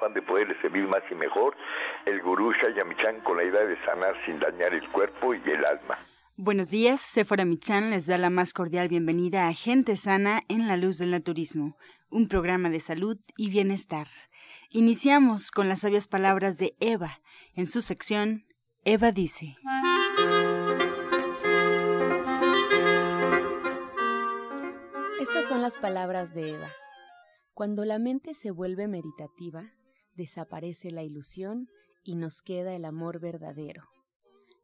afán de poderle servir más y mejor, el gurú Shayamichan con la idea de sanar sin dañar el cuerpo y el alma. Buenos días, Sephora Michan les da la más cordial bienvenida a Gente Sana en la Luz del Naturismo, un programa de salud y bienestar. Iniciamos con las sabias palabras de Eva. En su sección, Eva dice. Estas son las palabras de Eva. Cuando la mente se vuelve meditativa, desaparece la ilusión y nos queda el amor verdadero.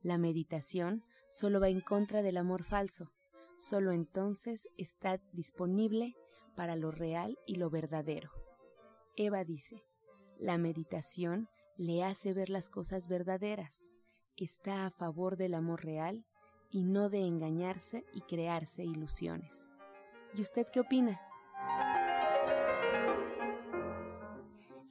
La meditación solo va en contra del amor falso. Solo entonces está disponible para lo real y lo verdadero. Eva dice, la meditación le hace ver las cosas verdaderas. Está a favor del amor real y no de engañarse y crearse ilusiones. ¿Y usted qué opina?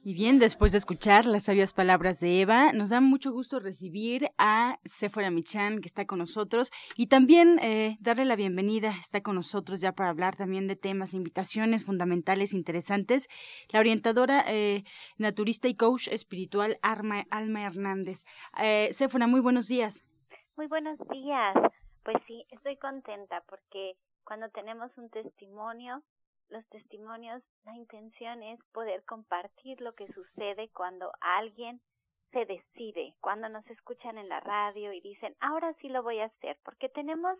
Y bien, después de escuchar las sabias palabras de Eva, nos da mucho gusto recibir a Sephora Michan, que está con nosotros, y también eh, darle la bienvenida, está con nosotros ya para hablar también de temas, invitaciones fundamentales, interesantes, la orientadora eh, naturista y coach espiritual Alma, Alma Hernández. Eh, Sephora, muy buenos días. Muy buenos días. Pues sí, estoy contenta porque cuando tenemos un testimonio, los testimonios, la intención es poder compartir lo que sucede cuando alguien se decide, cuando nos escuchan en la radio y dicen, ahora sí lo voy a hacer, porque tenemos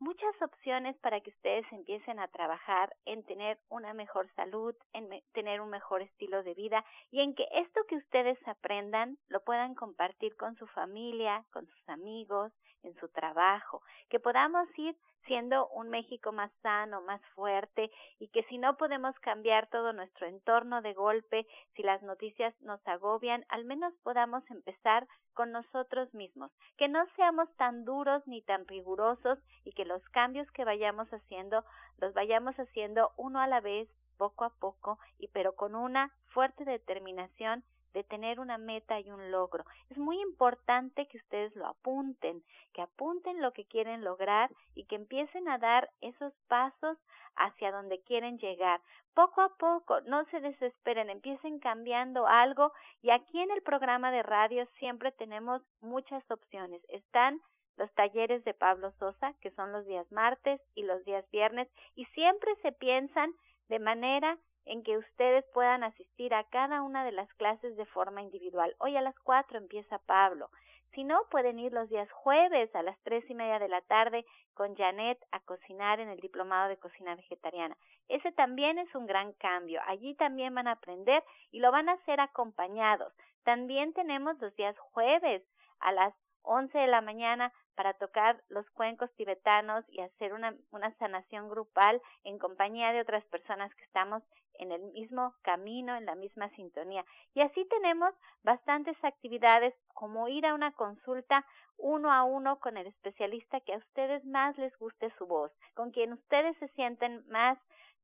muchas opciones para que ustedes empiecen a trabajar en tener una mejor salud, en tener un mejor estilo de vida y en que esto que ustedes aprendan lo puedan compartir con su familia, con sus amigos, en su trabajo, que podamos ir siendo un México más sano, más fuerte y que si no podemos cambiar todo nuestro entorno de golpe, si las noticias nos agobian, al menos podamos empezar con nosotros mismos, que no seamos tan duros ni tan rigurosos y que los cambios que vayamos haciendo los vayamos haciendo uno a la vez, poco a poco, y pero con una fuerte determinación de tener una meta y un logro. Es muy importante que ustedes lo apunten, que apunten lo que quieren lograr y que empiecen a dar esos pasos hacia donde quieren llegar. Poco a poco, no se desesperen, empiecen cambiando algo y aquí en el programa de radio siempre tenemos muchas opciones. Están los talleres de Pablo Sosa, que son los días martes y los días viernes, y siempre se piensan de manera en que ustedes puedan asistir a cada una de las clases de forma individual. Hoy a las cuatro empieza Pablo. Si no, pueden ir los días jueves a las tres y media de la tarde con Janet a cocinar en el Diplomado de Cocina Vegetariana. Ese también es un gran cambio. Allí también van a aprender y lo van a hacer acompañados. También tenemos los días jueves a las once de la mañana para tocar los cuencos tibetanos y hacer una, una sanación grupal en compañía de otras personas que estamos en el mismo camino, en la misma sintonía. Y así tenemos bastantes actividades como ir a una consulta uno a uno con el especialista que a ustedes más les guste su voz, con quien ustedes se sienten más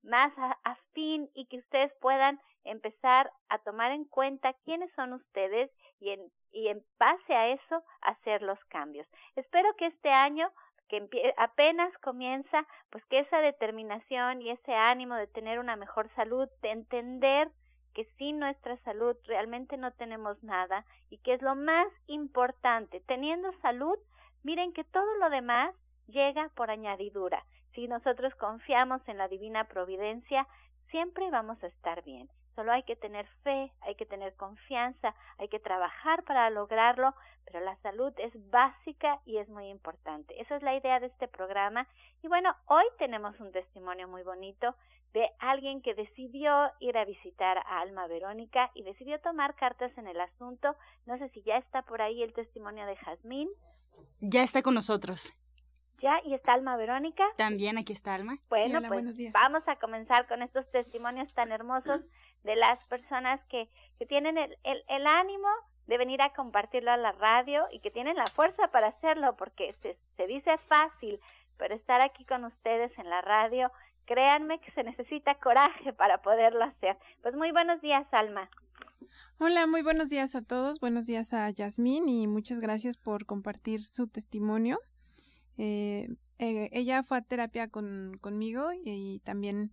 más afín y que ustedes puedan empezar a tomar en cuenta quiénes son ustedes y en, y en base a eso hacer los cambios. Espero que este año que apenas comienza, pues que esa determinación y ese ánimo de tener una mejor salud, de entender que sin nuestra salud realmente no tenemos nada y que es lo más importante, teniendo salud, miren que todo lo demás llega por añadidura. Si nosotros confiamos en la divina providencia, siempre vamos a estar bien. Solo hay que tener fe, hay que tener confianza, hay que trabajar para lograrlo, pero la salud es básica y es muy importante. Esa es la idea de este programa. Y bueno, hoy tenemos un testimonio muy bonito de alguien que decidió ir a visitar a Alma Verónica y decidió tomar cartas en el asunto. No sé si ya está por ahí el testimonio de Jazmín. Ya está con nosotros. ¿Ya? ¿Y está Alma Verónica? También aquí está Alma. Bueno, pues vamos a comenzar con estos testimonios tan hermosos de las personas que, que tienen el, el, ánimo de venir a compartirlo a la radio y que tienen la fuerza para hacerlo, porque se, se dice fácil, pero estar aquí con ustedes en la radio, créanme que se necesita coraje para poderlo hacer. Pues muy buenos días, Alma. Hola, muy buenos días a todos. Buenos días a Yasmín y muchas gracias por compartir su testimonio. Eh, eh, ella fue a terapia con, conmigo y, también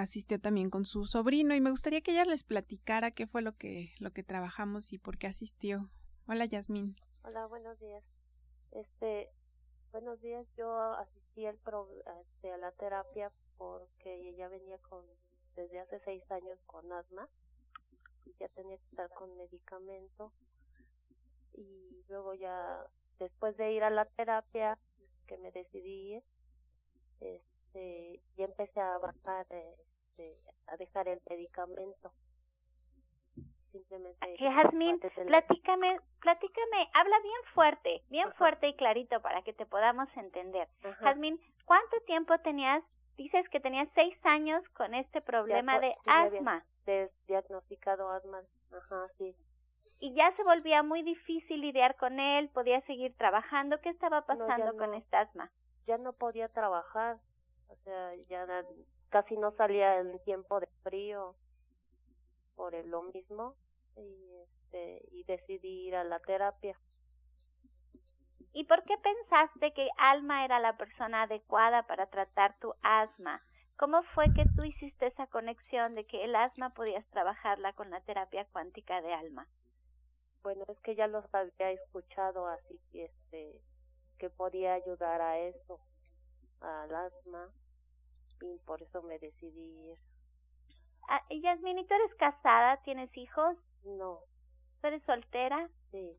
asistió también con su sobrino y me gustaría que ella les platicara qué fue lo que, lo que trabajamos y por qué asistió. Hola, Yasmín. Hola, buenos días. Este, buenos días. Yo asistí el este, a la terapia porque ella venía con desde hace seis años con asma y ya tenía que estar con medicamento y luego ya después de ir a la terapia que me decidí este ya empecé a bajar este, a dejar el medicamento simplemente Jasmine, platícame, platícame, habla bien fuerte, bien fuerte y clarito para que te podamos entender. Jasmine, ¿cuánto tiempo tenías Dices que tenías seis años con este problema de asma. diagnosticado asma, ajá, sí. Y ya se volvía muy difícil lidiar con él, podía seguir trabajando. ¿Qué estaba pasando con esta asma? Ya no podía trabajar, o sea, ya casi no salía en tiempo de frío por lo mismo y este y decidí ir a la terapia. ¿Y por qué pensaste que Alma era la persona adecuada para tratar tu asma? ¿Cómo fue que tú hiciste esa conexión de que el asma podías trabajarla con la terapia cuántica de Alma? Bueno, es que ya los había escuchado, así que este que podía ayudar a eso, al asma, y por eso me decidí ir. Ah, Yasmin, ¿y tú eres casada? ¿Tienes hijos? No. ¿Tú eres soltera? Sí.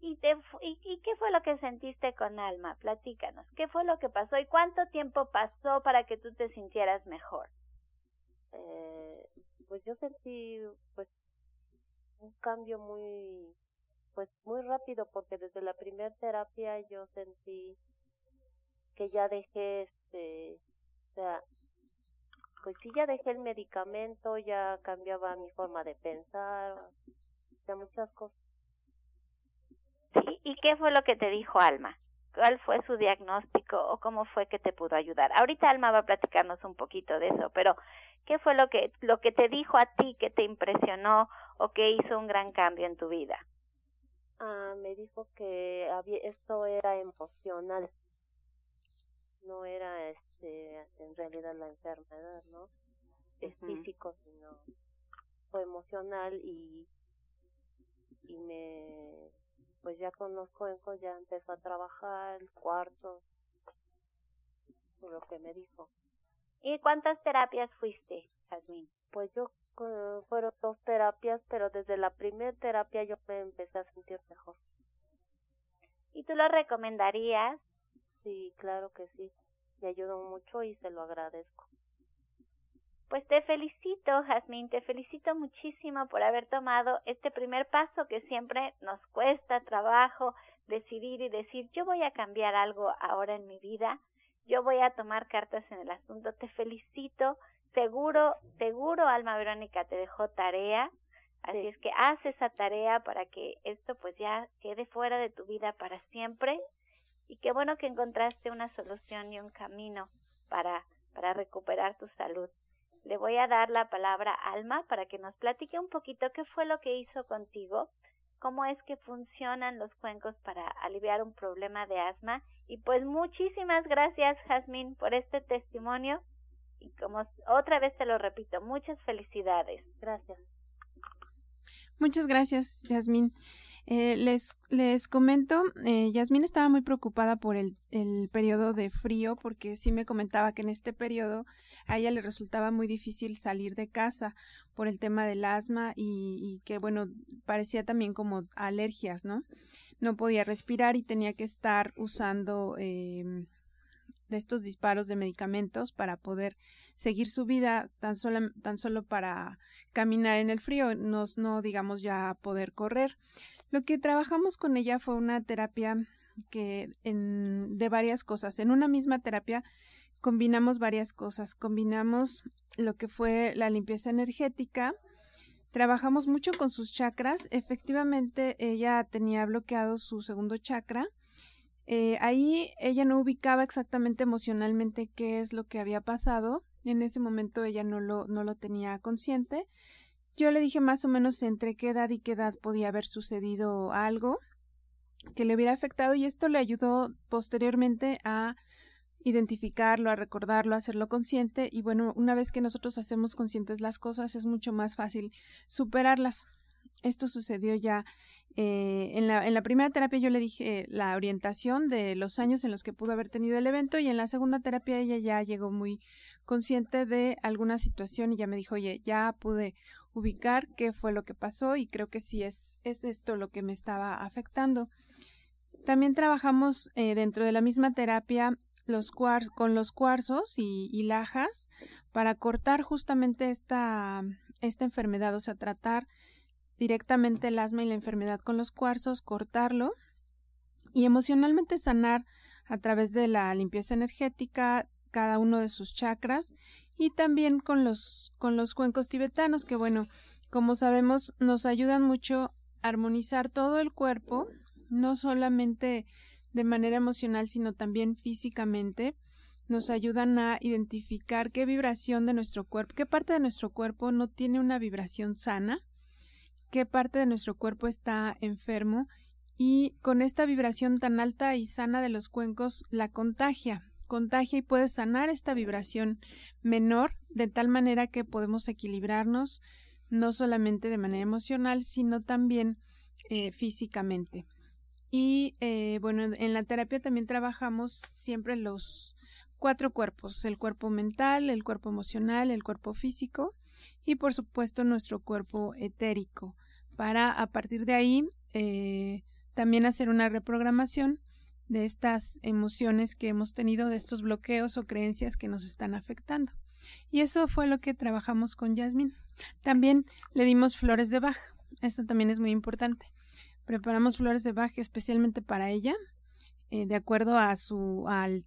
¿Y, te, y, qué fue lo que sentiste con Alma? Platícanos. ¿Qué fue lo que pasó y cuánto tiempo pasó para que tú te sintieras mejor? Eh, pues yo sentí pues un cambio muy pues muy rápido porque desde la primera terapia yo sentí que ya dejé este o sea pues sí ya dejé el medicamento ya cambiaba mi forma de pensar sea muchas cosas ¿Y qué fue lo que te dijo Alma? ¿Cuál fue su diagnóstico o cómo fue que te pudo ayudar? Ahorita Alma va a platicarnos un poquito de eso, pero ¿qué fue lo que lo que te dijo a ti que te impresionó o que hizo un gran cambio en tu vida? Ah, me dijo que había, esto era emocional, no era este en realidad la enfermedad, ¿no? Es físico, sino fue emocional y y me pues ya con los cuencos ya empezó a trabajar el cuarto, por lo que me dijo. ¿Y cuántas terapias fuiste, Jasmine? Pues yo fueron dos terapias, pero desde la primera terapia yo me empecé a sentir mejor. ¿Y tú lo recomendarías? Sí, claro que sí. Me ayudó mucho y se lo agradezco. Pues te felicito, Jazmín, te felicito muchísimo por haber tomado este primer paso que siempre nos cuesta trabajo decidir y decir, yo voy a cambiar algo ahora en mi vida, yo voy a tomar cartas en el asunto, te felicito, seguro, seguro Alma Verónica te dejó tarea, así es que haz esa tarea para que esto pues ya quede fuera de tu vida para siempre y qué bueno que encontraste una solución y un camino para, para recuperar tu salud. Le voy a dar la palabra a Alma para que nos platique un poquito qué fue lo que hizo contigo, cómo es que funcionan los cuencos para aliviar un problema de asma. Y pues muchísimas gracias, Jazmín, por este testimonio. Y como otra vez te lo repito, muchas felicidades. Gracias. Muchas gracias, Yasmín. Eh, les, les comento, eh, Yasmín estaba muy preocupada por el, el periodo de frío porque sí me comentaba que en este periodo a ella le resultaba muy difícil salir de casa por el tema del asma y, y que, bueno, parecía también como alergias, ¿no? No podía respirar y tenía que estar usando eh, de estos disparos de medicamentos para poder seguir su vida tan solo, tan solo para caminar en el frío, no, no digamos ya poder correr. Lo que trabajamos con ella fue una terapia que en, de varias cosas. En una misma terapia combinamos varias cosas. Combinamos lo que fue la limpieza energética, trabajamos mucho con sus chakras. Efectivamente, ella tenía bloqueado su segundo chakra. Eh, ahí ella no ubicaba exactamente emocionalmente qué es lo que había pasado. En ese momento ella no lo, no lo tenía consciente. Yo le dije más o menos entre qué edad y qué edad podía haber sucedido algo que le hubiera afectado y esto le ayudó posteriormente a identificarlo, a recordarlo, a hacerlo consciente y bueno, una vez que nosotros hacemos conscientes las cosas es mucho más fácil superarlas. Esto sucedió ya eh, en, la, en la primera terapia yo le dije la orientación de los años en los que pudo haber tenido el evento y en la segunda terapia ella ya llegó muy consciente de alguna situación y ya me dijo, oye, ya pude ubicar qué fue lo que pasó y creo que sí es, es esto lo que me estaba afectando. También trabajamos eh, dentro de la misma terapia los con los cuarzos y, lajas para cortar justamente esta, esta enfermedad, o sea, tratar directamente el asma y la enfermedad con los cuarzos, cortarlo y emocionalmente sanar a través de la limpieza energética cada uno de sus chakras y también con los con los cuencos tibetanos que bueno, como sabemos nos ayudan mucho a armonizar todo el cuerpo, no solamente de manera emocional, sino también físicamente, nos ayudan a identificar qué vibración de nuestro cuerpo, qué parte de nuestro cuerpo no tiene una vibración sana, qué parte de nuestro cuerpo está enfermo y con esta vibración tan alta y sana de los cuencos la contagia, contagia y puede sanar esta vibración menor de tal manera que podemos equilibrarnos no solamente de manera emocional, sino también eh, físicamente. Y eh, bueno, en la terapia también trabajamos siempre los cuatro cuerpos, el cuerpo mental, el cuerpo emocional, el cuerpo físico y por supuesto nuestro cuerpo etérico, para a partir de ahí eh, también hacer una reprogramación de estas emociones que hemos tenido, de estos bloqueos o creencias que nos están afectando. Y eso fue lo que trabajamos con Yasmin. También le dimos flores de Bach. Esto también es muy importante. Preparamos flores de Bach especialmente para ella, eh, de acuerdo a su, al,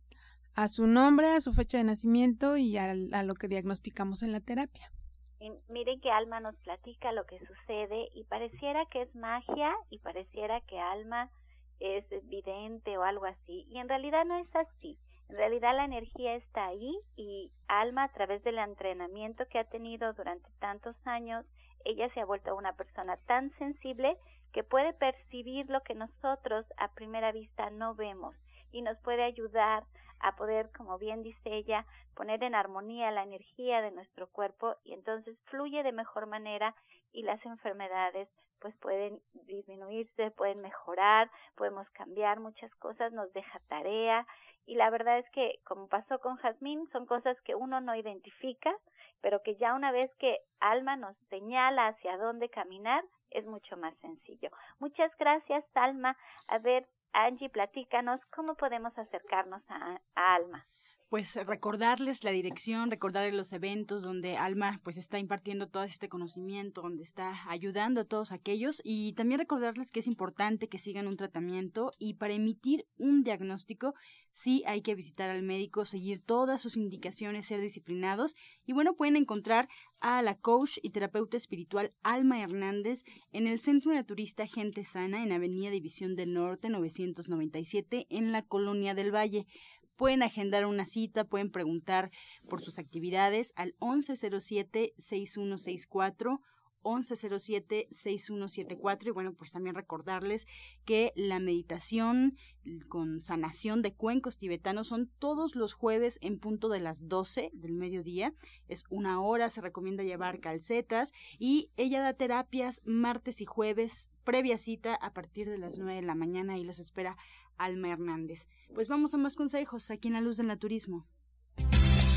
a su nombre, a su fecha de nacimiento y a, lo que diagnosticamos en la terapia. Miren que Alma nos platica lo que sucede y pareciera que es magia y pareciera que Alma es vidente o algo así. Y en realidad no es así. En realidad la energía está ahí y Alma a través del entrenamiento que ha tenido durante tantos años, ella se ha vuelto una persona tan sensible que puede percibir lo que nosotros a primera vista no vemos y nos puede ayudar a poder, como bien dice ella, poner en armonía la energía de nuestro cuerpo y entonces fluye de mejor manera y las enfermedades pues pueden disminuirse, pueden mejorar, podemos cambiar muchas cosas, nos deja tarea y la verdad es que como pasó con Jazmín son cosas que uno no identifica, pero que ya una vez que Alma nos señala hacia dónde caminar, es mucho más sencillo. Muchas gracias, Alma. A ver, Angie, platícanos cómo podemos acercarnos a, Alma pues recordarles la dirección, recordarles los eventos donde Alma pues está impartiendo todo este conocimiento, donde está ayudando a todos aquellos y también recordarles que es importante que sigan un tratamiento y para emitir un diagnóstico sí hay que visitar al médico, seguir todas sus indicaciones, ser disciplinados y bueno, pueden encontrar a la coach y terapeuta espiritual Alma Hernández en el Centro Naturista Gente Sana en Avenida División del Norte 997 en la Colonia del Valle. Pueden agendar una cita, pueden preguntar por sus actividades al 1107-6164. 1107-6174 y bueno, pues también recordarles que la meditación con sanación de cuencos tibetanos son todos los jueves en punto de las 12 del mediodía. Es una hora, se recomienda llevar calcetas y ella da terapias martes y jueves previa cita a partir de las 9 de la mañana y los espera Alma Hernández. Pues vamos a más consejos aquí en La Luz del Naturismo.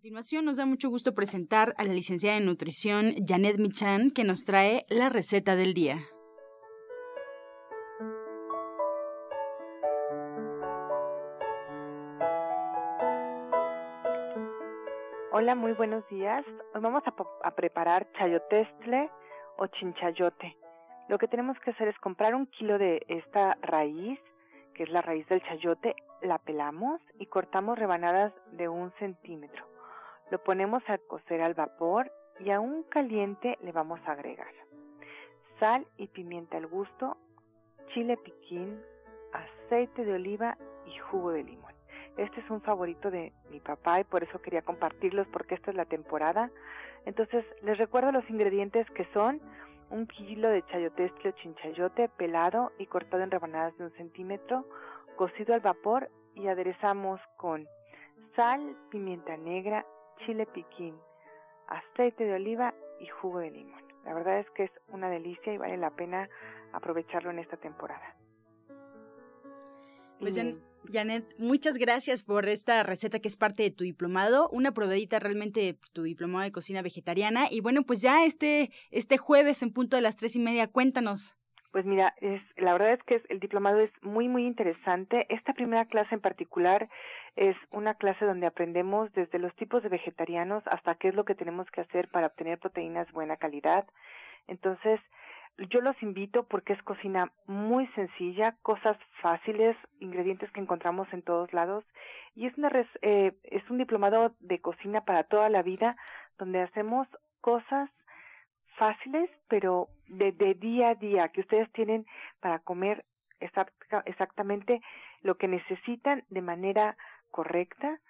A continuación nos da mucho gusto presentar a la licenciada en nutrición Janet Michan que nos trae la receta del día. Hola, muy buenos días. Hoy vamos a, a, preparar chayotestle o chinchayote. Lo que tenemos que hacer es comprar un kilo de esta raíz, que es la raíz del chayote, la pelamos y cortamos rebanadas de un centímetro. Lo ponemos a cocer al vapor y aún caliente le vamos a agregar sal y pimienta al gusto, chile piquín, aceite de oliva y jugo de limón. Este es un favorito de mi papá y por eso quería compartirlos porque esta es la temporada. Entonces les recuerdo los ingredientes que son un kilo de chayotestle o chinchayote pelado y cortado en rebanadas de un centímetro, cocido al vapor y aderezamos con sal, pimienta negra, chile piquín, aceite de oliva y jugo de limón. La verdad es que es una delicia y vale la pena aprovecharlo en esta temporada. Pues Janet, muchas gracias por esta receta que es parte de tu diplomado, una probadita realmente de tu diplomado de cocina vegetariana. Y bueno, pues ya este, este jueves en punto de las tres y media, cuéntanos. Pues mira, es, la verdad es que el diplomado es muy, muy interesante. Esta primera clase en particular es una clase donde aprendemos desde los tipos de vegetarianos hasta qué es lo que tenemos que hacer para obtener proteínas de buena calidad. Entonces, yo los invito porque es cocina muy sencilla, cosas fáciles, ingredientes que encontramos en todos lados y es, una eh, es un diplomado de cocina para toda la vida donde hacemos cosas fáciles, pero de, de día a día, que ustedes tienen para comer exactamente lo que necesitan de manera correcta,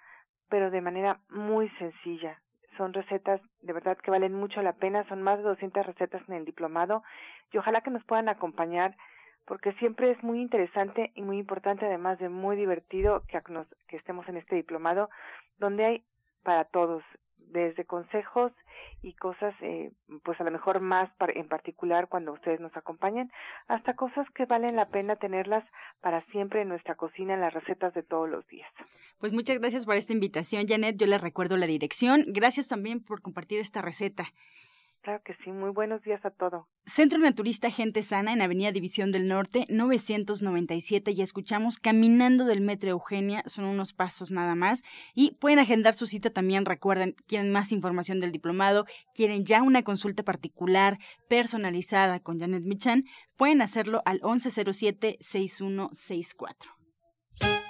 pero de manera muy sencilla. Son recetas de verdad que valen mucho la pena, son más de 200 recetas en el diplomado y ojalá que nos puedan acompañar porque siempre es muy interesante y muy importante, además de muy divertido que, que estemos en este diplomado, donde hay para todos, desde consejos y cosas, eh, pues a lo mejor más en particular cuando ustedes nos acompañan, hasta cosas que valen la pena tenerlas para siempre en nuestra cocina, en las recetas de todos los días. Pues muchas gracias por esta invitación, Janet. Yo les recuerdo la dirección. Gracias también por compartir esta receta. Claro que sí, muy buenos días a todo. Centro Naturista Gente Sana en Avenida División del Norte, 997. Ya escuchamos Caminando del Metro Eugenia, son unos pasos nada más. Y pueden agendar su cita también, recuerden, quieren más información del diplomado, quieren ya una consulta particular, personalizada con Janet Michan, pueden hacerlo al 1107-6164.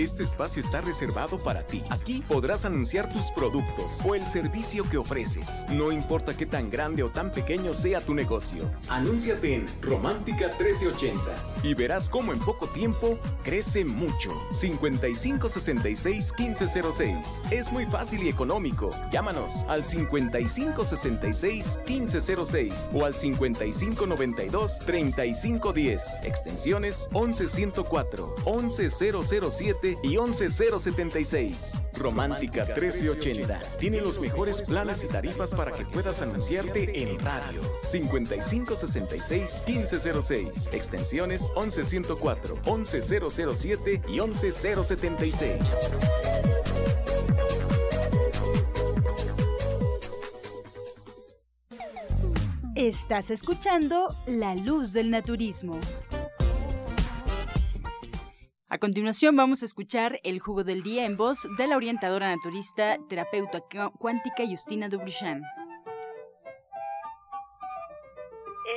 Este espacio está reservado para ti. Aquí podrás anunciar tus productos o el servicio que ofreces. No importa qué tan grande o tan pequeño sea tu negocio. Anúnciate en Romántica 1380 y verás cómo en poco tiempo crece mucho. 5566 1506. Es muy fácil y económico. Llámanos al 5566 1506 o al 5592 3510. Extensiones 11104, 11007 y 11076. Romántica 1380. Tiene los mejores planes y tarifas para que puedas anunciarte en radio. 5566 1506. Extensiones 11104, 11007 y 11076. Estás escuchando La Luz del Naturismo. Continuación vamos a escuchar el jugo del día en voz de la orientadora naturista, terapeuta cuántica Justina Dubrichan.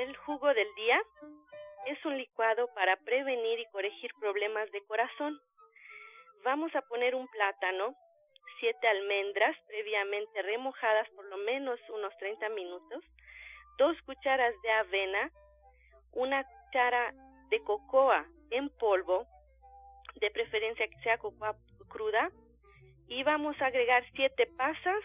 El jugo del día es un licuado para prevenir y corregir problemas de corazón. Vamos a poner un plátano, siete almendras previamente remojadas por lo menos unos 30 minutos, dos cucharas de avena, una cuchara de cocoa en polvo, de preferencia que sea cruda, y vamos a agregar siete pasas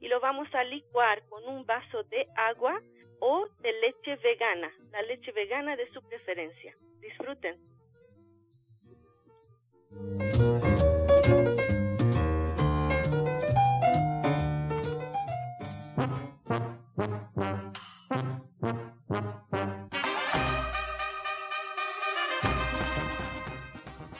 y lo vamos a licuar con un vaso de agua o de leche vegana, la leche vegana de su preferencia. Disfruten.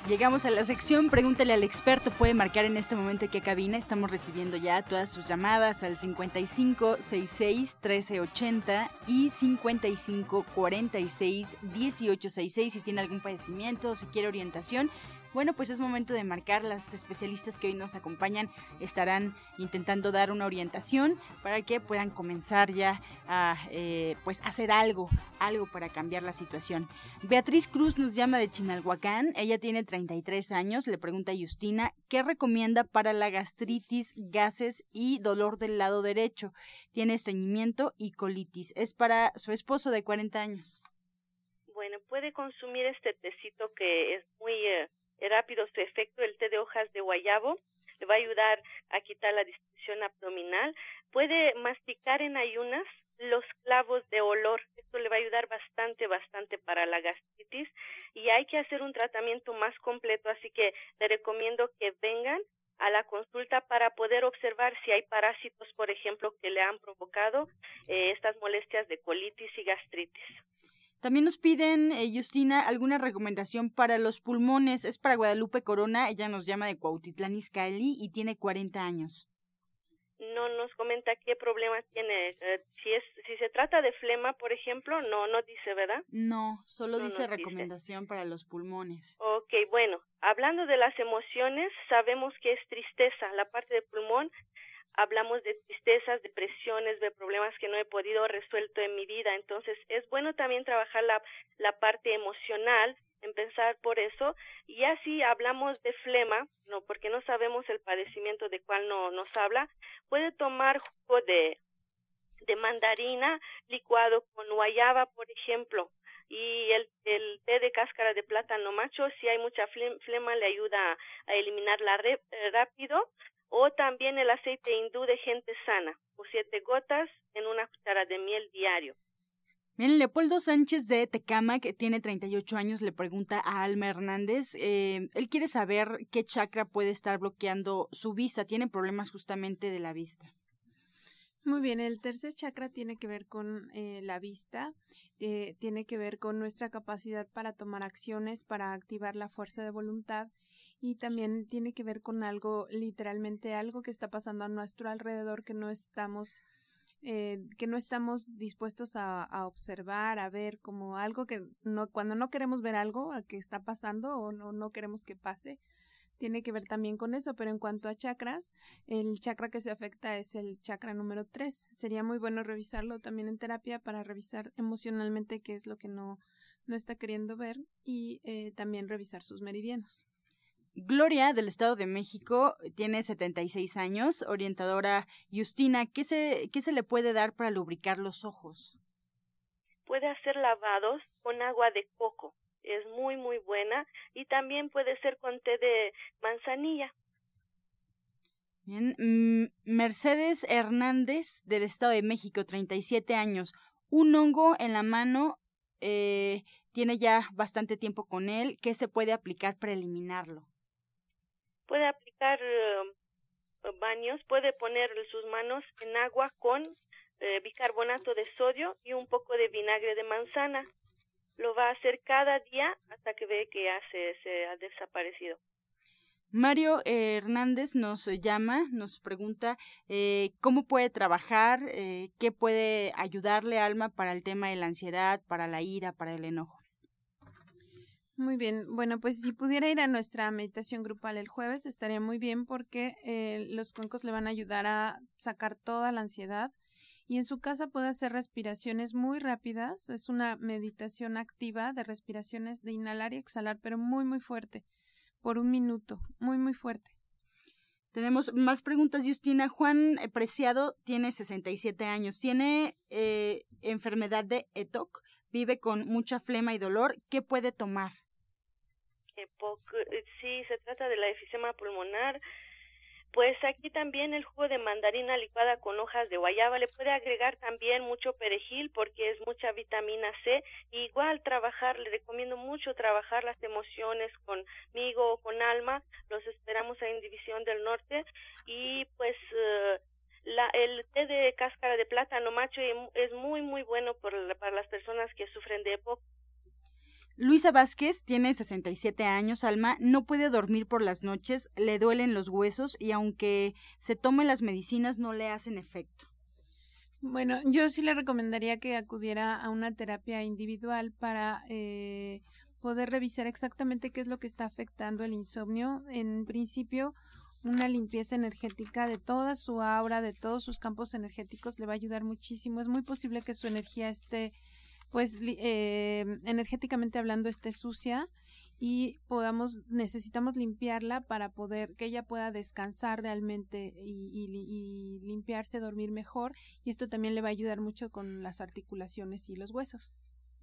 Llegamos a la sección Pregúntale al experto. Puede marcar en este momento aquí a cabina. Estamos recibiendo ya todas sus llamadas al 5566 1380 y 5546 1866 si tiene algún padecimiento si quiere orientación. Bueno, pues es momento de marcar. Las especialistas que hoy nos acompañan estarán intentando dar una orientación para que puedan comenzar ya a eh, pues hacer algo, algo para cambiar la situación. Beatriz Cruz nos llama de Chimalhuacán. Ella tiene 33 años. Le pregunta a Justina qué recomienda para la gastritis, gases y dolor del lado derecho. Tiene estreñimiento y colitis. Es para su esposo de 40 años. Bueno, puede consumir este tecito que es muy eh, rápido su efecto, el té de hojas de guayabo le va a ayudar a quitar la distensión abdominal. Puede masticar en ayunas los clavos de olor. Esto le va a ayudar bastante, bastante para la gastritis. Y hay que hacer un tratamiento más completo, así que le recomiendo que vengan a la consulta para poder observar si hay parásitos, por ejemplo, que le han provocado eh, estas molestias de colitis y gastritis. También nos piden, eh, Justina, alguna recomendación para los pulmones. Es para Guadalupe Corona, ella nos llama de Cuautitlán Izcalli y tiene 40 años. No nos comenta qué problemas tiene. Eh, si es si se trata de flema, por ejemplo, no no dice, ¿verdad? No, solo dice recomendación para los pulmones. Ok, bueno, hablando de las emociones, sabemos que es tristeza, la parte del pulmón hablamos de tristezas, depresiones, de problemas que no he podido resuelto en mi vida. Entonces, es bueno también trabajar la, la parte emocional, empezar por eso. Y así hablamos de flema, no, porque no sabemos el padecimiento de cuál no nos habla, puede tomar jugo de, de mandarina licuado con guayaba, por ejemplo, y el, el té de cáscara de plátano macho, si hay mucha flema, le ayuda a eliminarla rápido o también el aceite hindú de gente sana, o siete gotas en una cuchara de miel diario. Bien, Leopoldo Sánchez de Tecama, que tiene 38 años, le pregunta a Alma Hernández. Eh, él quiere saber qué chakra puede estar bloqueando su vista. Tiene problemas justamente de la vista. Muy bien, el tercer chakra tiene que ver con eh, la vista, eh, tiene que ver con nuestra capacidad para tomar acciones, para activar la fuerza de voluntad y también tiene que ver con algo, literalmente algo que está pasando a nuestro alrededor que no estamos, eh, que no estamos dispuestos a, observar, a ver como algo que no, cuando no queremos ver algo a que está pasando o no, no queremos que pase, tiene que ver también con eso, pero en cuanto a chakras, el chakra que se afecta es el chakra número 3. Sería muy bueno revisarlo también en terapia para revisar emocionalmente qué es lo que no, no está queriendo ver y eh, también revisar sus meridianos. Gloria, del Estado de México, tiene 76 años, orientadora Justina. ¿Qué se, ¿Qué se le puede dar para lubricar los ojos? Puede hacer lavados con agua de coco. Es muy, muy buena. Y también puede ser con té de manzanilla. Bien. Mm, Mercedes Hernández, del Estado de México, 37 años. Un hongo en la mano. Eh, tiene ya bastante tiempo con él. ¿Qué se puede aplicar para eliminarlo? Puede aplicar eh, baños, puede poner sus manos en agua con eh, bicarbonato de sodio y un poco de vinagre de manzana. Lo va a hacer cada día hasta que ve que ya se, ha desaparecido. Mario Hernández nos llama, nos pregunta eh, cómo puede trabajar, qué puede ayudarle Alma para el tema de la ansiedad, para la ira, para el enojo. Muy bien, bueno, pues si pudiera ir a nuestra meditación grupal el jueves estaría muy bien porque eh, los cuencos le van a ayudar a sacar toda la ansiedad y en su casa puede hacer respiraciones muy rápidas. Es una meditación activa de respiraciones de inhalar y exhalar, pero muy, muy fuerte, por un minuto, muy, muy fuerte. Tenemos más preguntas, Justina. Juan eh, Preciado tiene 67 años. Tiene eh, enfermedad de ETOC. Vive con mucha flema y dolor. ¿Qué puede tomar? Eh, sí, se trata de la efisema pulmonar. Pues aquí también el jugo de mandarina licuada con hojas de guayaba le puede agregar también mucho perejil porque es mucha vitamina C. igual trabajar, le recomiendo mucho trabajar las emociones conmigo o con alma. Los esperamos en División del Norte y pues uh, la, el té de cáscara de plátano macho es muy muy bueno por, para las personas que sufren de. Luisa Vázquez tiene 67 años, Alma, no puede dormir por las noches, le duelen los huesos y aunque se tome las medicinas no le hacen efecto. Bueno, yo sí le recomendaría que acudiera a una terapia individual para eh, poder revisar exactamente qué es lo que está afectando el insomnio. En principio, una limpieza energética de toda su aura, de todos sus campos energéticos le va a ayudar muchísimo. Es muy posible que su energía esté pues eh, energéticamente hablando esté sucia y podamos necesitamos limpiarla para poder que ella pueda descansar realmente y, y limpiarse dormir mejor y esto también le va a ayudar mucho con las articulaciones y los huesos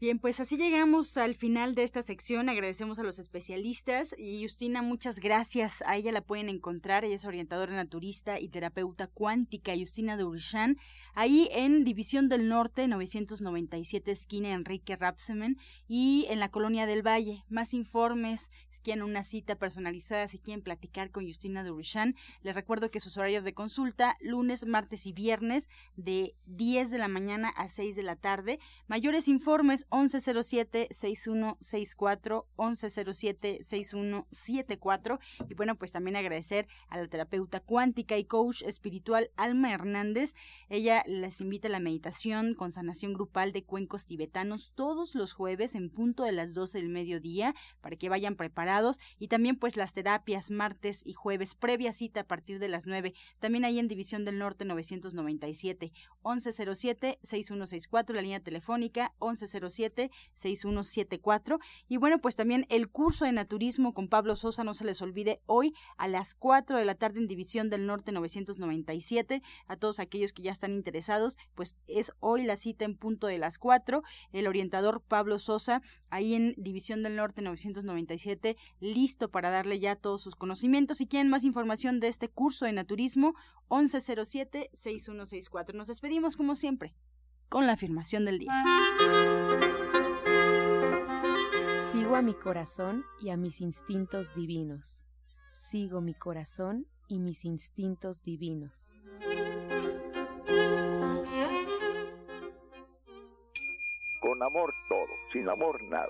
Bien, pues así llegamos al final de esta sección. Agradecemos a los especialistas y Justina, muchas gracias. A ella la pueden encontrar. Ella es orientadora naturista y terapeuta cuántica, Justina Durshan, ahí en División del Norte, 997 esquina Enrique Rapsemen y en la Colonia del Valle. Más informes, quieren una cita personalizada, si quieren platicar con Justina Durishan, les recuerdo que sus horarios de consulta, lunes, martes y viernes, de 10 de la mañana a 6 de la tarde. Mayores informes, 1107-6164, 1107-6174. Y bueno, pues también agradecer a la terapeuta cuántica y coach espiritual Alma Hernández. Ella les invita a la meditación con sanación grupal de cuencos tibetanos todos los jueves en punto de las 12 del mediodía para que vayan y también pues las terapias martes y jueves, previa cita a partir de las 9, también ahí en División del Norte 997 1107 6164, la línea telefónica 1107 6174 y bueno, pues también el curso de naturismo con Pablo Sosa, no se les olvide hoy a las 4 de la tarde en División del Norte 997, a todos aquellos que ya están interesados, pues es hoy la cita en punto de las 4, el orientador Pablo Sosa ahí en División del Norte 997 listo para darle ya todos sus conocimientos. Si quieren más información de este curso de naturismo, 1107-6164. Nos despedimos como siempre con la afirmación del día. Sigo a mi corazón y a mis instintos divinos. Sigo mi corazón y mis instintos divinos. Con amor todo, sin amor nada.